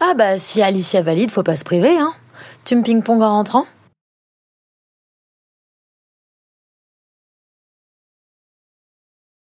Ah bah si Alicia valide, faut pas se priver, hein. Tu me ping-pong en rentrant?